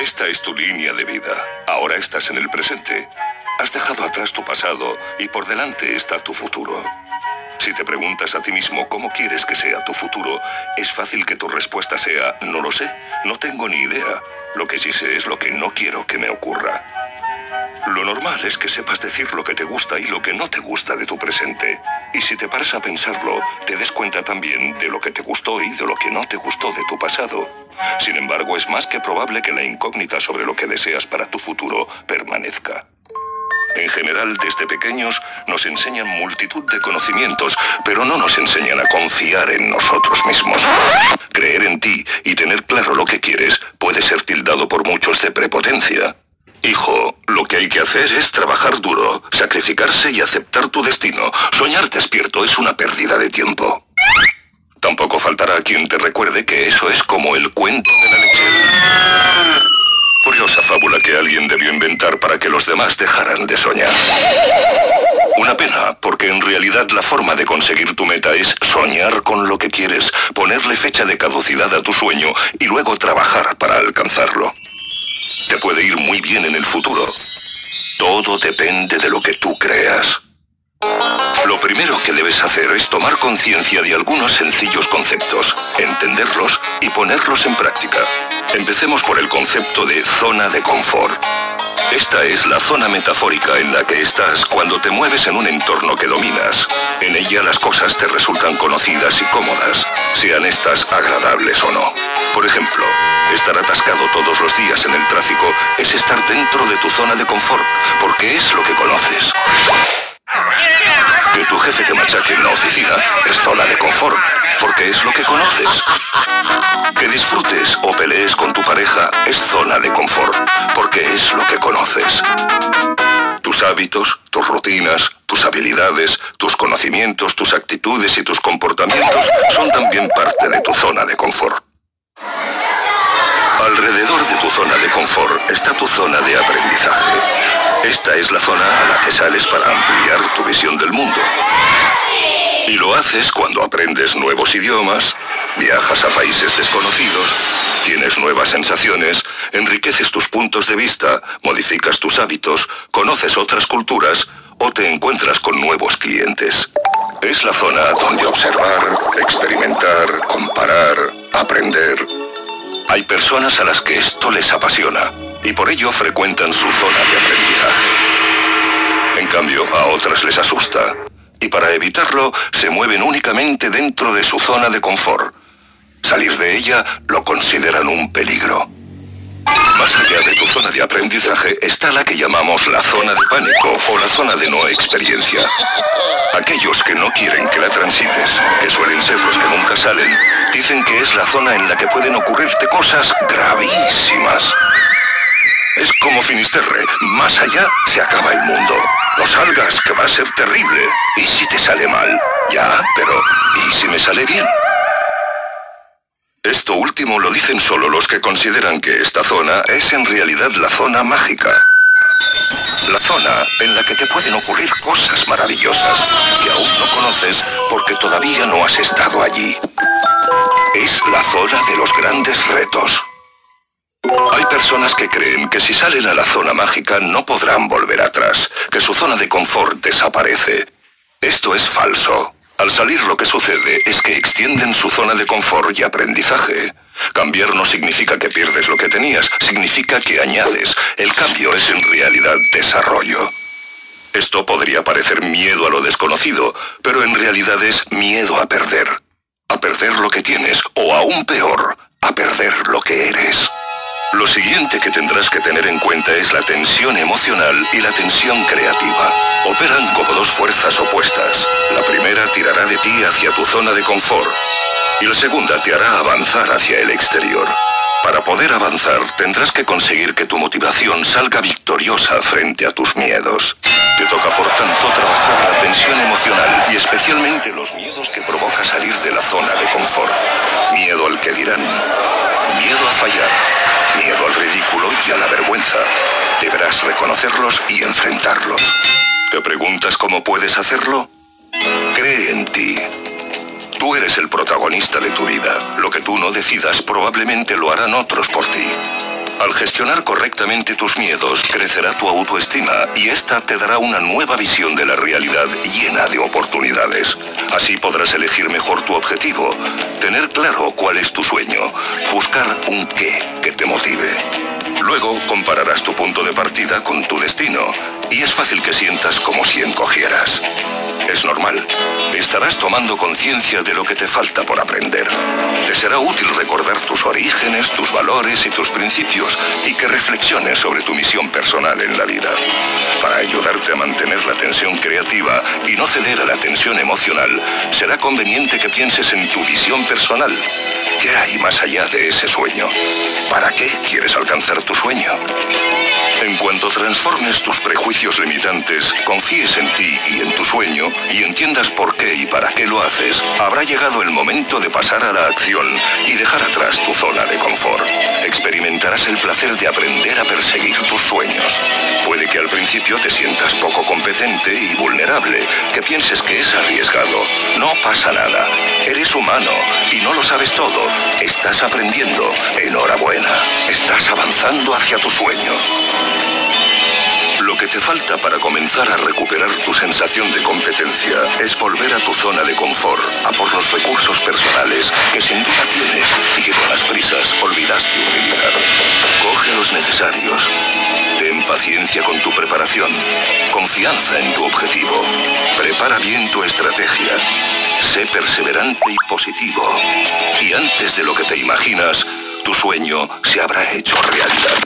Esta es tu línea de vida. Ahora estás en el presente. Has dejado atrás tu pasado y por delante está tu futuro. Si te preguntas a ti mismo cómo quieres que sea tu futuro, es fácil que tu respuesta sea, no lo sé, no tengo ni idea. Lo que sí sé es lo que no quiero que me ocurra. Lo normal es que sepas decir lo que te gusta y lo que no te gusta de tu presente. Y si te paras a pensarlo, te des cuenta también de lo que te gustó y de lo que no te gustó de tu pasado. Sin embargo, es más que probable que la incógnita sobre lo que deseas para tu futuro permanezca. En general, desde pequeños nos enseñan multitud de conocimientos, pero no nos enseñan a confiar en nosotros mismos. Creer en ti y tener claro lo que quieres puede ser tildado por muchos de prepotencia. Hijo, lo que hay que hacer es trabajar duro, sacrificarse y aceptar tu destino. Soñar despierto es una pérdida de tiempo. Tampoco faltará quien te recuerde que eso es como el cuento de la lechera. Curiosa fábula que alguien debió inventar para que los demás dejaran de soñar. Una pena, porque en realidad la forma de conseguir tu meta es soñar con lo que quieres, ponerle fecha de caducidad a tu sueño y luego trabajar para alcanzarlo. Te puede ir muy bien en el futuro. Todo depende de lo que tú creas. Lo primero que debes hacer es tomar conciencia de algunos sencillos conceptos, entenderlos y ponerlos en práctica. Empecemos por el concepto de zona de confort. Esta es la zona metafórica en la que estás cuando te mueves en un entorno que dominas. En ella las cosas te resultan conocidas y cómodas, sean estas agradables o no. Por ejemplo, estar atascado todos los días en el tráfico es estar dentro de tu zona de confort, porque es lo que conoces. Que tu jefe te machaque en la oficina es zona de confort, porque es lo que conoces. Que disfrutes o pelees con tu pareja es zona de confort, porque es lo que conoces. Tus hábitos, tus rutinas, tus habilidades, tus conocimientos, tus actitudes y tus comportamientos son también parte de tu zona de confort. Alrededor de tu zona de confort está tu zona de aprendizaje. Esta es la zona a la que sales para ampliar tu visión del mundo. Y lo haces cuando aprendes nuevos idiomas, viajas a países desconocidos, tienes nuevas sensaciones, enriqueces tus puntos de vista, modificas tus hábitos, conoces otras culturas o te encuentras con nuevos clientes. Es la zona donde observar, experimentar, comparar, aprender. Hay personas a las que esto les apasiona y por ello frecuentan su zona de aprendizaje. En cambio, a otras les asusta y para evitarlo se mueven únicamente dentro de su zona de confort. Salir de ella lo consideran un peligro. Más allá de tu zona de aprendizaje está la que llamamos la zona de pánico o la zona de no experiencia. Aquellos que no quieren que la transites, que suelen ser los que nunca salen, dicen que es la zona en la que pueden ocurrirte cosas gravísimas. Es como Finisterre, más allá se acaba el mundo. No salgas, que va a ser terrible. ¿Y si te sale mal? Ya, pero ¿y si me sale bien? Esto último lo dicen solo los que consideran que esta zona es en realidad la zona mágica. La zona en la que te pueden ocurrir cosas maravillosas que aún no conoces porque todavía no has estado allí. Es la zona de los grandes retos. Hay personas que creen que si salen a la zona mágica no podrán volver atrás, que su zona de confort desaparece. Esto es falso. Al salir lo que sucede es que extienden su zona de confort y aprendizaje. Cambiar no significa que pierdes lo que tenías, significa que añades. El cambio es en realidad desarrollo. Esto podría parecer miedo a lo desconocido, pero en realidad es miedo a perder. A perder lo que tienes, o aún peor, a perder. Lo siguiente que tendrás que tener en cuenta es la tensión emocional y la tensión creativa. Operan como dos fuerzas opuestas. La primera tirará de ti hacia tu zona de confort y la segunda te hará avanzar hacia el exterior. Para poder avanzar tendrás que conseguir que tu motivación salga victoriosa frente a tus miedos. Te toca por tanto trabajar la tensión emocional y especialmente los miedos que provoca salir de la zona de confort. Miedo al que dirán, miedo a fallar, miedo al ridículo y a la vergüenza. Deberás reconocerlos y enfrentarlos. ¿Te preguntas cómo puedes hacerlo? Cree en ti. Tú eres el protagonista de tu vida. Lo que tú no decidas probablemente lo harán otros por ti. Al gestionar correctamente tus miedos, crecerá tu autoestima y esta te dará una nueva visión de la realidad llena de oportunidades. Así podrás elegir mejor tu objetivo, tener claro cuál es tu sueño, buscar un qué que te motive. Luego compararás tu punto de partida con tu destino y es fácil que sientas como si encogieras. Es normal. Estarás tomando conciencia de lo que te falta por aprender. Te será útil recordar tus orígenes, tus valores y tus principios y que reflexiones sobre tu misión personal en la vida. Para ayudarte a mantener la tensión creativa y no ceder a la tensión emocional, será conveniente que pienses en tu visión personal. ¿Qué hay más allá de ese sueño? ¿Para qué quieres alcanzar tu sueño? En cuanto transformes tus prejuicios limitantes, confíes en ti y en tu sueño y entiendas por qué y para qué lo haces, habrá llegado el momento de pasar a la acción y dejar atrás tu zona de confort. Experimentarás el placer de aprender a perseguir tus sueños. Puede que al principio te sientas poco competente y vulnerable, que pienses que es arriesgado. No pasa nada. Eres humano y no lo sabes todo. Estás aprendiendo. Enhorabuena. Estás avanzando hacia tu sueño. Lo que te falta para comenzar a recuperar tu sensación de competencia es volver tu zona de confort, a por los recursos personales que sin duda tienes y que con las prisas olvidaste utilizar. Coge los necesarios. Ten paciencia con tu preparación. Confianza en tu objetivo. Prepara bien tu estrategia. Sé perseverante y positivo. Y antes de lo que te imaginas, tu sueño se habrá hecho realidad.